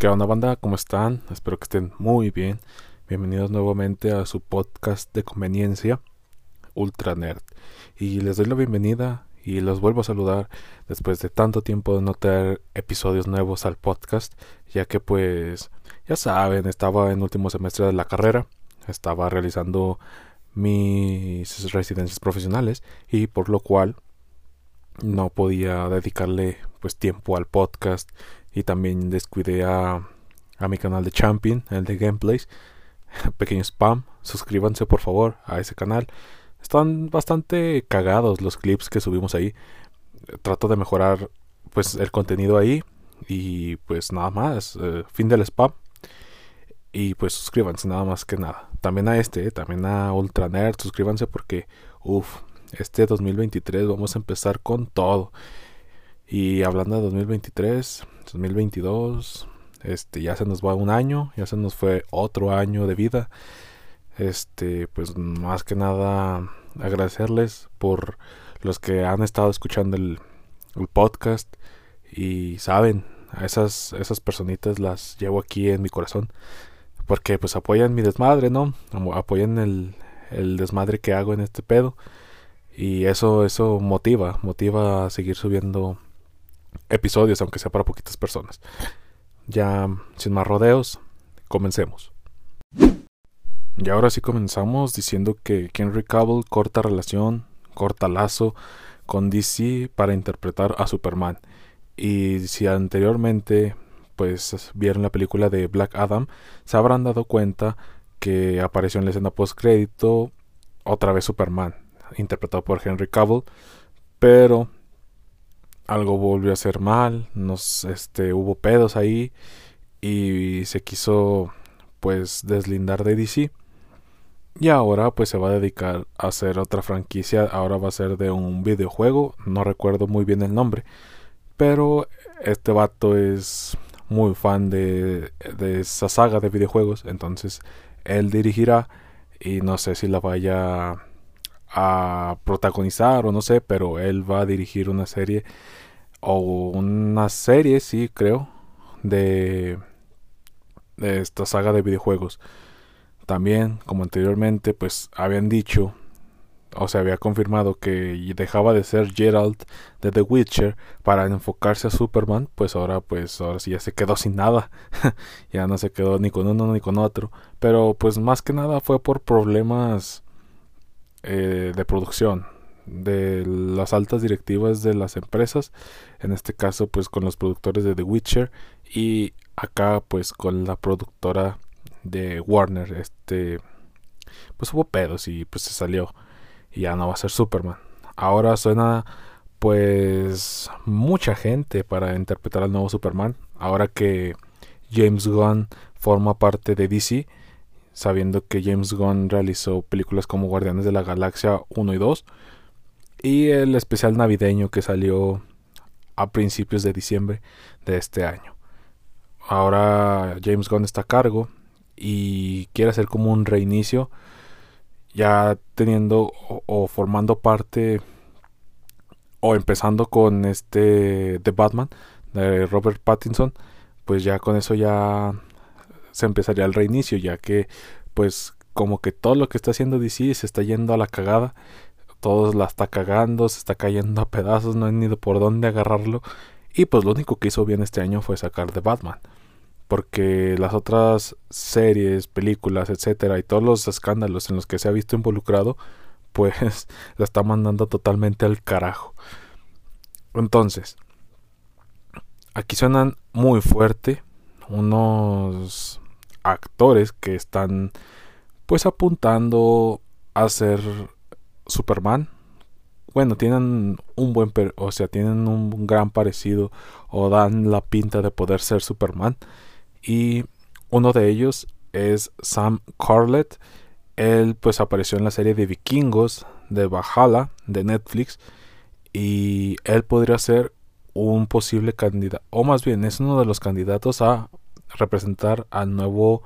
¿Qué onda banda? ¿Cómo están? Espero que estén muy bien. Bienvenidos nuevamente a su podcast de conveniencia, Ultra Nerd. Y les doy la bienvenida y los vuelvo a saludar después de tanto tiempo de no tener episodios nuevos al podcast, ya que pues ya saben, estaba en último semestre de la carrera, estaba realizando mis residencias profesionales y por lo cual no podía dedicarle pues tiempo al podcast y también descuidé a, a mi canal de Champion, el de gameplays. Pequeño spam, suscríbanse por favor a ese canal. Están bastante cagados los clips que subimos ahí. Trato de mejorar pues el contenido ahí y pues nada más, eh, fin del spam. Y pues suscríbanse nada más que nada. También a este, también a Ultra Nerd, suscríbanse porque uff, este 2023 vamos a empezar con todo. Y hablando de 2023, 2022, este ya se nos va un año, ya se nos fue otro año de vida. Este, pues más que nada agradecerles por los que han estado escuchando el, podcast y saben, a esas esas personitas las llevo aquí en mi corazón porque pues apoyan mi desmadre, ¿no? Apoyan el, el desmadre que hago en este pedo y eso eso motiva, motiva a seguir subiendo episodios, aunque sea para poquitas personas. Ya sin más rodeos, comencemos. Y ahora sí comenzamos diciendo que Henry Cavill corta relación, corta lazo con DC para interpretar a Superman. Y si anteriormente pues vieron la película de Black Adam, se habrán dado cuenta que apareció en la escena post crédito otra vez Superman, interpretado por Henry Cavill, pero algo volvió a ser mal, nos este hubo pedos ahí y se quiso pues deslindar de DC. Y ahora pues se va a dedicar a hacer otra franquicia, ahora va a ser de un videojuego, no recuerdo muy bien el nombre, pero este vato es muy fan de, de esa saga de videojuegos, entonces él dirigirá y no sé si la vaya a protagonizar o no sé, pero él va a dirigir una serie o una serie, sí, creo, de, de esta saga de videojuegos. También, como anteriormente, pues habían dicho o se había confirmado que dejaba de ser Gerald de The Witcher para enfocarse a Superman, pues ahora pues ahora sí ya se quedó sin nada. ya no se quedó ni con uno ni con otro, pero pues más que nada fue por problemas eh, de producción de las altas directivas de las empresas, en este caso pues con los productores de The Witcher y acá pues con la productora de Warner, este pues hubo pedos y pues se salió. Y ya no va a ser Superman. Ahora suena pues mucha gente para interpretar al nuevo Superman, ahora que James Gunn forma parte de DC, sabiendo que James Gunn realizó películas como Guardianes de la Galaxia 1 y 2, y el especial navideño que salió a principios de diciembre de este año. Ahora James Gunn está a cargo y quiere hacer como un reinicio ya teniendo o, formando parte o empezando con este The Batman de Robert Pattinson pues ya con eso ya se empezaría el reinicio ya que pues como que todo lo que está haciendo DC se está yendo a la cagada todos la está cagando, se está cayendo a pedazos, no hay ni por dónde agarrarlo. Y pues lo único que hizo bien este año fue sacar de Batman. Porque las otras series, películas, etcétera, y todos los escándalos en los que se ha visto involucrado, pues la está mandando totalmente al carajo. Entonces, aquí suenan muy fuerte unos actores que están pues apuntando a ser Superman. Bueno, tienen un buen, o sea, tienen un gran parecido o dan la pinta de poder ser Superman. Y uno de ellos es Sam Carlett. Él pues apareció en la serie de Vikingos de Valhalla de Netflix y él podría ser un posible candidato, o más bien es uno de los candidatos a representar al nuevo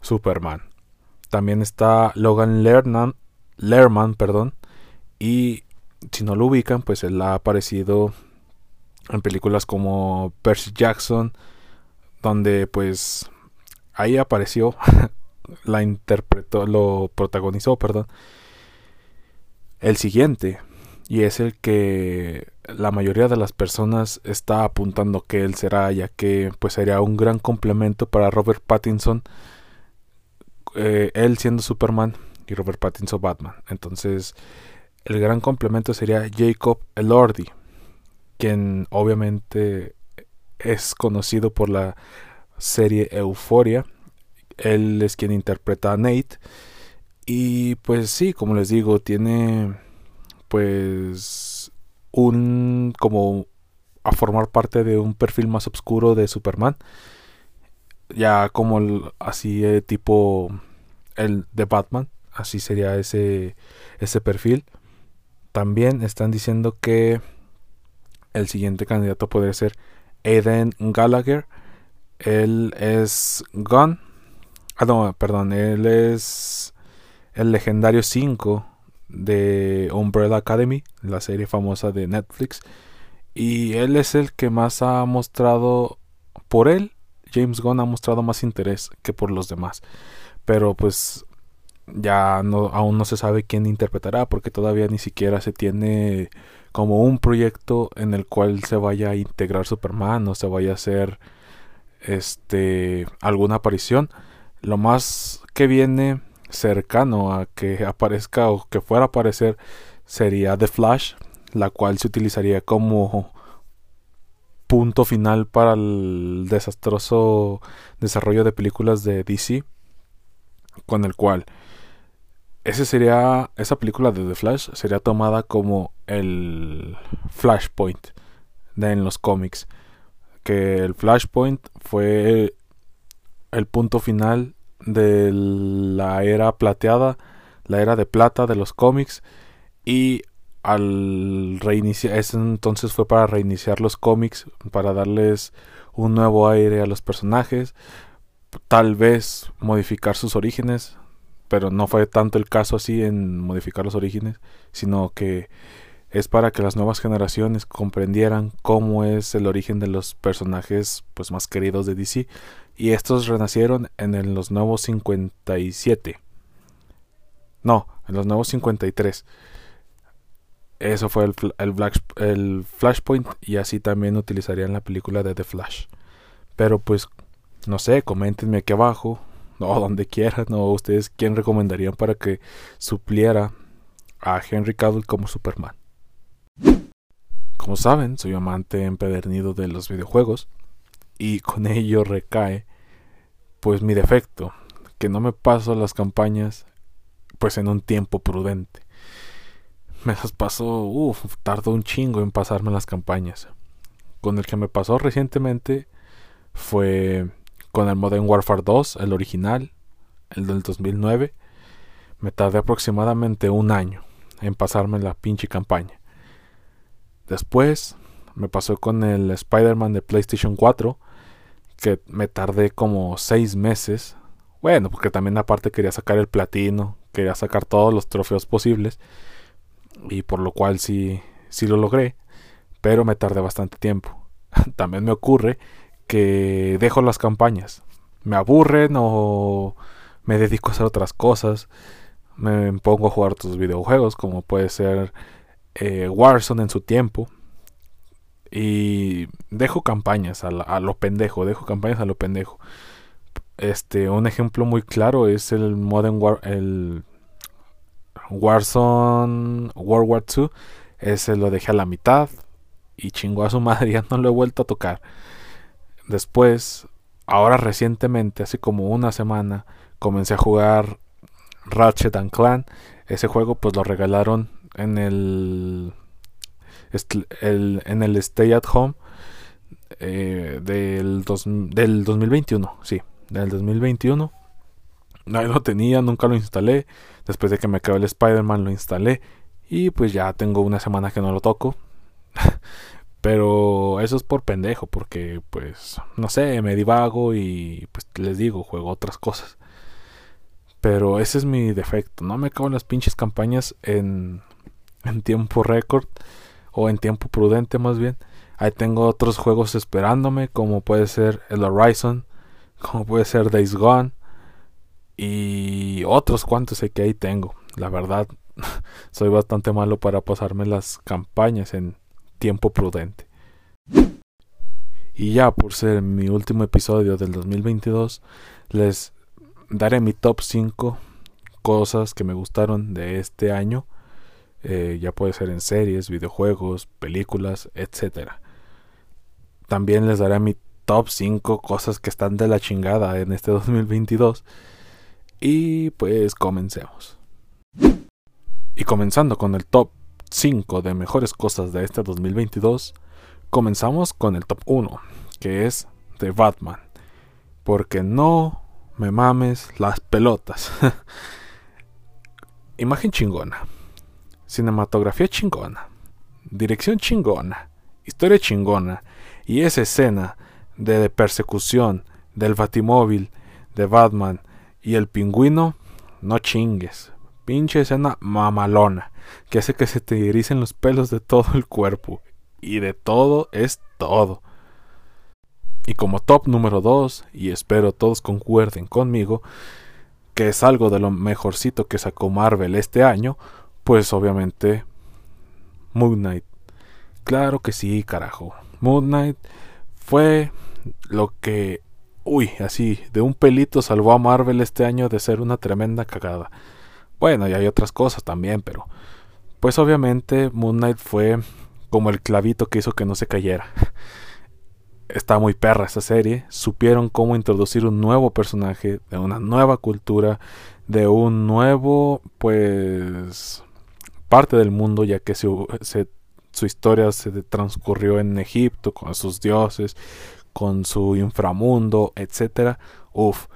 Superman. También está Logan Lerman, Lerman, perdón, y si no lo ubican, pues él ha aparecido en películas como Percy Jackson, donde pues ahí apareció, la interpretó, lo protagonizó, perdón, el siguiente, y es el que la mayoría de las personas está apuntando que él será, ya que pues sería un gran complemento para Robert Pattinson, eh, él siendo Superman y Robert Pattinson Batman. Entonces, el gran complemento sería Jacob Elordi, quien obviamente es conocido por la serie Euforia. Él es quien interpreta a Nate. Y pues sí, como les digo, tiene pues un como a formar parte de un perfil más oscuro de Superman. Ya como así eh, tipo el de Batman, así sería ese ese perfil. También están diciendo que el siguiente candidato podría ser Aiden Gallagher. Él es Gun. Ah, no, perdón. Él es el legendario 5 de Umbrella Academy, la serie famosa de Netflix. Y él es el que más ha mostrado, por él, James Gunn ha mostrado más interés que por los demás. Pero pues ya no, aún no se sabe quién interpretará porque todavía ni siquiera se tiene como un proyecto en el cual se vaya a integrar Superman o se vaya a hacer este alguna aparición. Lo más que viene cercano a que aparezca o que fuera a aparecer sería The Flash, la cual se utilizaría como punto final para el desastroso desarrollo de películas de DC, con el cual ese sería esa película de The Flash sería tomada como el Flashpoint de en los cómics, que el Flashpoint fue el punto final de la era plateada, la era de plata de los cómics y al reiniciar, ese entonces fue para reiniciar los cómics, para darles un nuevo aire a los personajes, tal vez modificar sus orígenes, pero no fue tanto el caso así en modificar los orígenes, sino que es para que las nuevas generaciones comprendieran cómo es el origen de los personajes pues más queridos de DC y estos renacieron en los nuevos 57. No, en los nuevos 53. Eso fue el, el, el, Flashpoint y así también utilizarían la película de The Flash. Pero pues, no sé, coméntenme aquí abajo, o donde quieran, o ustedes quién recomendarían para que supliera a Henry Cavill como Superman. Como saben, soy amante empedernido de los videojuegos y con ello recae pues mi defecto, que no me paso las campañas pues en un tiempo prudente. Me las paso, uff, tardo un chingo en pasarme las campañas. Con el que me pasó recientemente fue con el Modern Warfare 2, el original, el del 2009. Me tardé aproximadamente un año en pasarme la pinche campaña. Después me pasó con el Spider-Man de PlayStation 4 que me tardé como seis meses. Bueno, porque también aparte quería sacar el platino, quería sacar todos los trofeos posibles. Y por lo cual sí, sí lo logré. Pero me tardé bastante tiempo. también me ocurre que dejo las campañas. Me aburren o me dedico a hacer otras cosas. Me pongo a jugar otros videojuegos como puede ser eh, Warzone en su tiempo y dejo campañas a, lo pendejo, dejo campañas a lo pendejo. Este, un ejemplo muy claro es el Modern War, el Warzone World War 2. Ese lo dejé a la mitad y chingó a su madre, ya no lo he vuelto a tocar. Después, ahora recientemente, hace como una semana, comencé a jugar Ratchet and Clan. Ese juego pues lo regalaron en el en el Stay at Home eh, del, del 2021, sí, del 2021. No lo tenía, nunca lo instalé. Después de que me acabé el Spider-Man lo instalé. Y pues ya tengo una semana que no lo toco. Pero eso es por pendejo, porque pues no sé, me divago y pues les digo, juego otras cosas. Pero ese es mi defecto, no me acabo las pinches campañas en, en tiempo récord o en tiempo prudente más bien. Ahí tengo otros juegos esperándome, como puede ser el Horizon, como puede ser Days Gone y otros cuantos sé que ahí tengo. La verdad, soy bastante malo para pasarme las campañas en tiempo prudente. Y ya por ser mi último episodio del 2022, les daré mi top 5 cosas que me gustaron de este año. Eh, ya puede ser en series, videojuegos, películas, etc. También les daré mi top 5 cosas que están de la chingada en este 2022. Y pues comencemos. Y comenzando con el top 5 de mejores cosas de este 2022, comenzamos con el top 1, que es de Batman. Porque no me mames las pelotas. Imagen chingona. Cinematografía chingona. Dirección chingona. Historia chingona. Y esa escena de persecución del batimóvil de Batman y el pingüino, no chingues. Pinche escena mamalona, que hace que se te ericen los pelos de todo el cuerpo. Y de todo es todo. Y como top número 2, y espero todos concuerden conmigo, que es algo de lo mejorcito que sacó Marvel este año, pues obviamente Moon Knight. Claro que sí, carajo. Moon Knight fue lo que, uy, así, de un pelito salvó a Marvel este año de ser una tremenda cagada. Bueno, y hay otras cosas también, pero pues obviamente Moon Knight fue como el clavito que hizo que no se cayera. está muy perra esta serie. Supieron cómo introducir un nuevo personaje, de una nueva cultura, de un nuevo, pues, parte del mundo, ya que su, su historia se transcurrió en Egipto con sus dioses, con su inframundo, etcétera. Uf,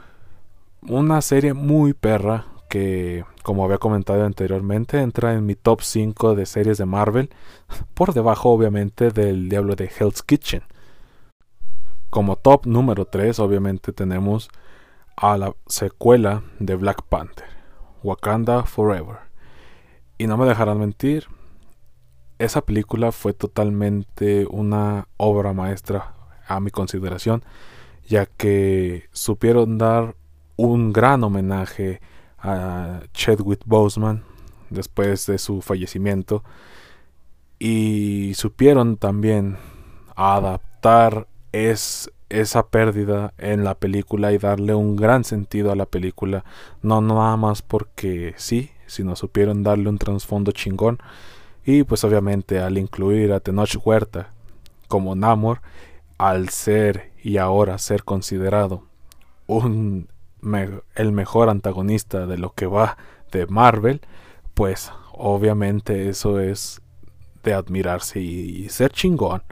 una serie muy perra que, como había comentado anteriormente, entra en mi top 5 de series de Marvel, por debajo obviamente del Diablo de Hell's Kitchen. Como top número 3 obviamente tenemos a la secuela de Black Panther, Wakanda Forever. Y no me dejarán mentir, esa película fue totalmente una obra maestra a mi consideración, ya que supieron dar un gran homenaje a Chadwick Boseman después de su fallecimiento. Y supieron también adaptar es esa pérdida en la película y darle un gran sentido a la película, no nada más porque sí, sino supieron darle un trasfondo chingón. Y pues obviamente al incluir a Tenoch Huerta como Namor, al ser y ahora ser considerado un el mejor antagonista de lo que va de Marvel, pues obviamente eso es de admirarse y ser chingón.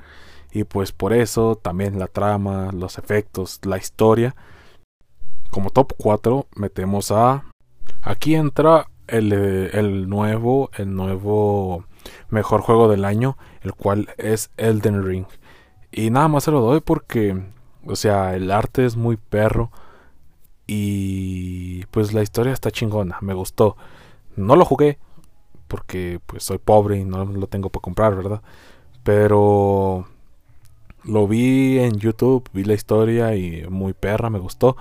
Y pues por eso también la trama, los efectos, la historia. Como top 4 metemos a... Aquí entra el, el nuevo, el nuevo mejor juego del año, el cual es Elden Ring. Y nada más se lo doy porque, o sea, el arte es muy perro. Y pues la historia está chingona, me gustó. No lo jugué porque pues soy pobre y no lo tengo para comprar, ¿verdad? Pero lo vi en YouTube, vi la historia y muy perra, me gustó.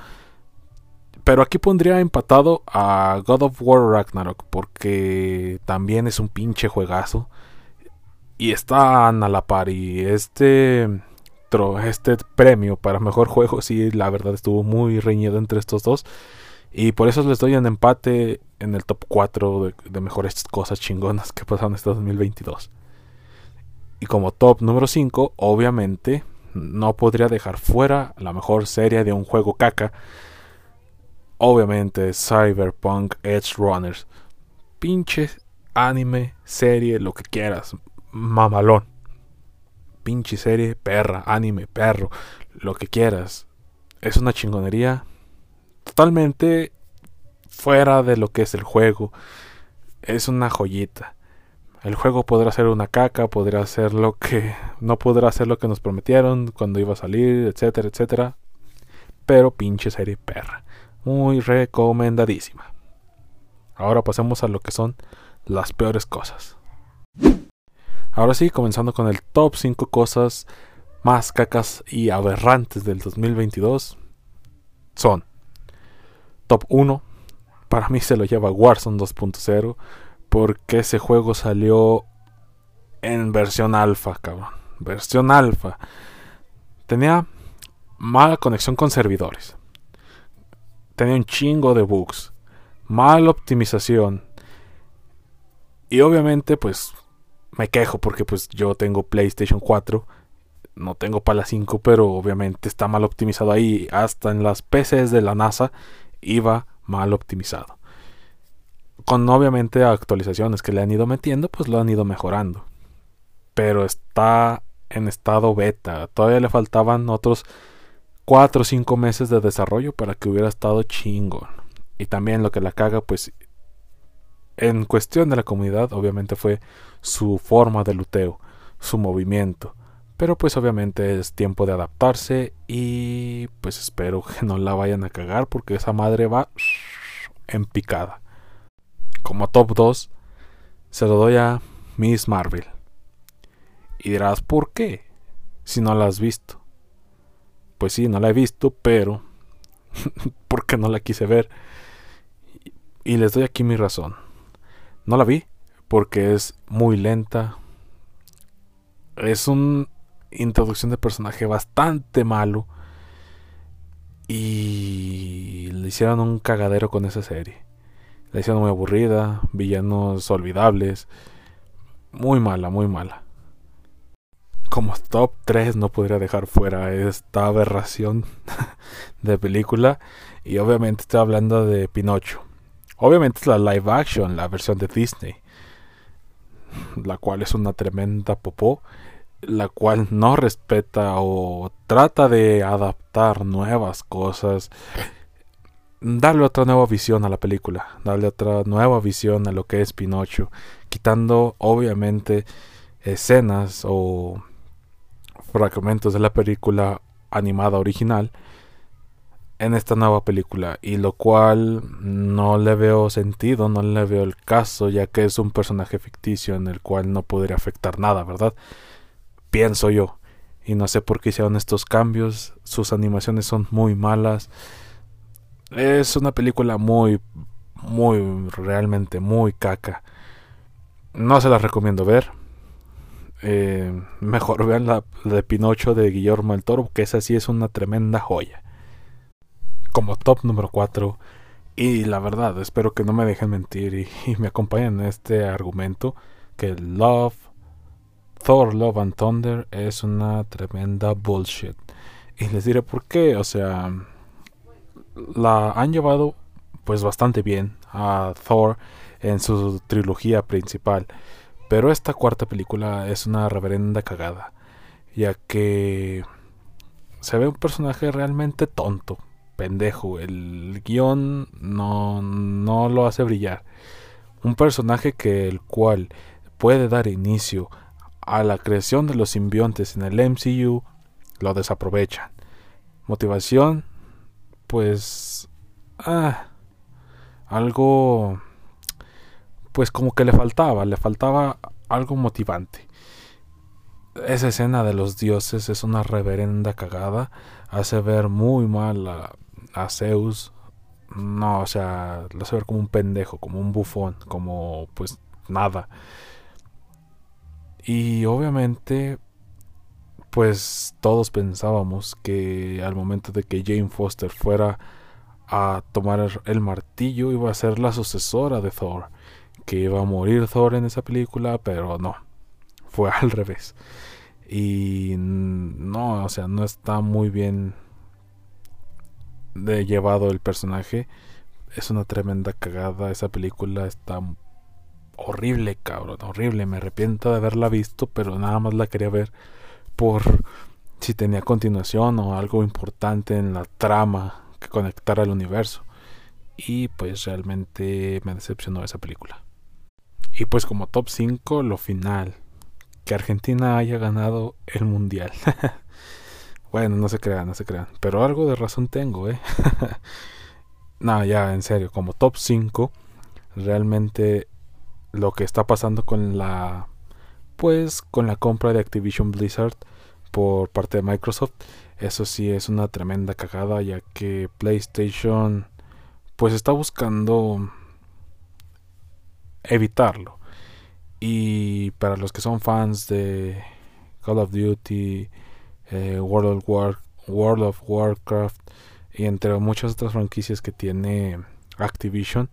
Pero aquí pondría empatado a God of War Ragnarok porque también es un pinche juegazo. Y están a la par y este, este premio para mejor juego sí, la verdad estuvo muy reñido entre estos dos. Y por eso les doy un empate en el top 4 de, mejores cosas chingonas que pasaron este 2022. Y como top número 5, obviamente, no podría dejar fuera la mejor serie de un juego caca. Obviamente, Cyberpunk Edge Runners. Pinche anime, serie, lo que quieras. Mamalón. Pinche serie, perra, anime, perro, lo que quieras. Es una chingonería totalmente fuera de lo que es el juego. Es una joyita. El juego podrá ser una caca, podrá ser lo que no podrá ser lo que nos prometieron cuando iba a salir, etcétera, etcétera. Pero pinche serie perra. Muy recomendadísima. Ahora pasemos a lo que son las peores cosas. Ahora sí, comenzando con el top 5 cosas más cacas y aberrantes del 2022 son top 1 para mí se lo lleva Warzone 2.0 porque ese juego salió en versión alfa, cabrón. Versión alfa. Tenía mala conexión con servidores. Tenía un chingo de bugs. Mala optimización. Y obviamente pues me quejo porque pues yo tengo PlayStation 4. No tengo para la 5, pero obviamente está mal optimizado ahí. Hasta en las PCs de la NASA iba mal optimizado. Con obviamente actualizaciones que le han ido metiendo, pues lo han ido mejorando. Pero está en estado beta. Todavía le faltaban otros 4 o 5 meses de desarrollo para que hubiera estado chingón. Y también lo que la caga, pues en cuestión de la comunidad, obviamente fue su forma de luteo, su movimiento. Pero pues obviamente es tiempo de adaptarse y pues espero que no la vayan a cagar porque esa madre va en picada. Como top 2 se lo doy a Miss Marvel. Y dirás, ¿por qué? Si no la has visto. Pues sí, no la he visto, pero porque no la quise ver. Y les doy aquí mi razón. No la vi porque es muy lenta. Es un introducción de personaje bastante malo. Y le hicieron un cagadero con esa serie. La hicieron muy aburrida, villanos olvidables. Muy mala, muy mala. Como top 3 no podría dejar fuera esta aberración de película. Y obviamente estoy hablando de Pinocho. Obviamente es la live action, la versión de Disney. La cual es una tremenda popó la cual no respeta o trata de adaptar nuevas cosas, darle otra nueva visión a la película, darle otra nueva visión a lo que es Pinocho, quitando obviamente escenas o fragmentos de la película animada original en esta nueva película y lo cual no le veo sentido, no le veo el caso ya que es un personaje ficticio en el cual no podría afectar nada, ¿verdad? pienso yo. Y no sé por qué hicieron estos cambios. Sus animaciones son muy malas. Es una película muy, muy, realmente muy caca. No se la recomiendo ver. Eh, mejor vean la, de Pinocho de Guillermo del Toro, que esa sí es una tremenda joya. Como top número 4. Y la verdad, espero que no me dejen mentir y, y me acompañen en este argumento. Que Love Thor Love and Thunder es una tremenda bullshit. Y les diré por qué. O sea, la han llevado pues bastante bien a Thor en su trilogía principal. Pero esta cuarta película es una reverenda cagada. Ya que se ve un personaje realmente tonto, pendejo. El guion no, no lo hace brillar. Un personaje que el cual puede dar inicio a la creación de los simbiontes en el MCU lo desaprovechan. Motivación, pues... Ah, algo... Pues como que le faltaba, le faltaba algo motivante. Esa escena de los dioses es una reverenda cagada. Hace ver muy mal a, a Zeus. No, o sea, lo hace ver como un pendejo, como un bufón, como pues nada. Y obviamente, pues todos pensábamos que al momento de que Jane Foster fuera a tomar el martillo iba a ser la sucesora de Thor, que iba a morir Thor en esa película, pero no, fue al revés. Y no, o sea, no está muy bien de llevado el personaje. Es una tremenda cagada esa película, está horrible, cabrón, horrible. Me arrepiento de haberla visto, pero nada más la quería ver por si tenía continuación o algo importante en la trama que conectara al universo. Y pues realmente me decepcionó esa película. Y pues como top 5, lo final. Que Argentina haya ganado el mundial. bueno, no se crean, no se crean. Pero algo de razón tengo, eh. no, ya, en serio, como top 5, realmente lo que está pasando con la pues con la compra de Activision Blizzard por parte de Microsoft, eso sí es una tremenda cagada ya que PlayStation pues está buscando evitarlo. Y para los que son fans de Call of Duty, eh, World, of Warcraft y entre muchas otras franquicias que tiene Activision,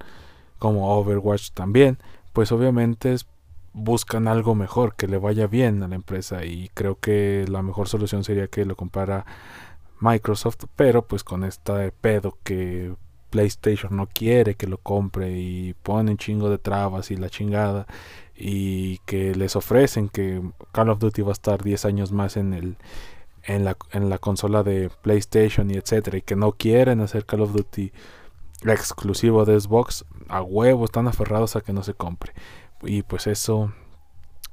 como Overwatch también, pues obviamente buscan algo mejor, que le vaya bien a la empresa y creo que la mejor solución sería que lo compara Microsoft, pero pues con esta pedo que PlayStation no quiere que lo compre y ponen chingo de trabas y la chingada y que les ofrecen que Call of Duty va a estar 10 años más en el en la, en la consola de PlayStation y etcétera y que no quieren hacer Call of Duty exclusivo de Xbox a huevo están aferrados a que no se compre. Y pues eso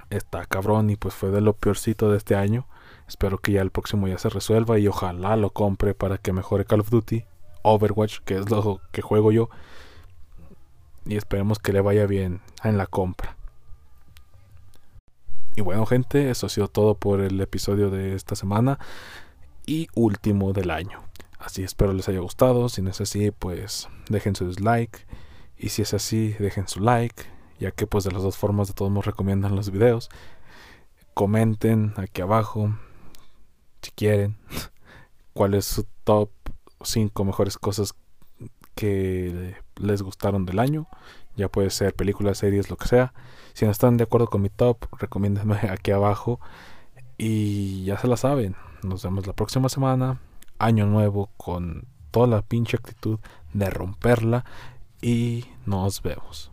está cabrón y pues fue de lo peorcito de este año. Espero que ya el próximo ya se resuelva y ojalá lo compre para que mejore Call of Duty Overwatch que es lo que juego yo. Y esperemos que le vaya bien en la compra y bueno gente, eso ha sido todo por el episodio de esta semana y último del año. Así espero les haya gustado, si no es así pues dejen su dislike y si es así dejen su like, ya que pues de las dos formas de todos nos recomiendan los videos. Comenten aquí abajo si quieren cuál es su top 5 mejores cosas que les gustaron del año. Ya puede ser películas, series, lo que sea. Si no están de acuerdo con mi top, recomiéndenme aquí abajo. Y ya se la saben. Nos vemos la próxima semana. Año nuevo con toda la pinche actitud de romperla. Y nos vemos.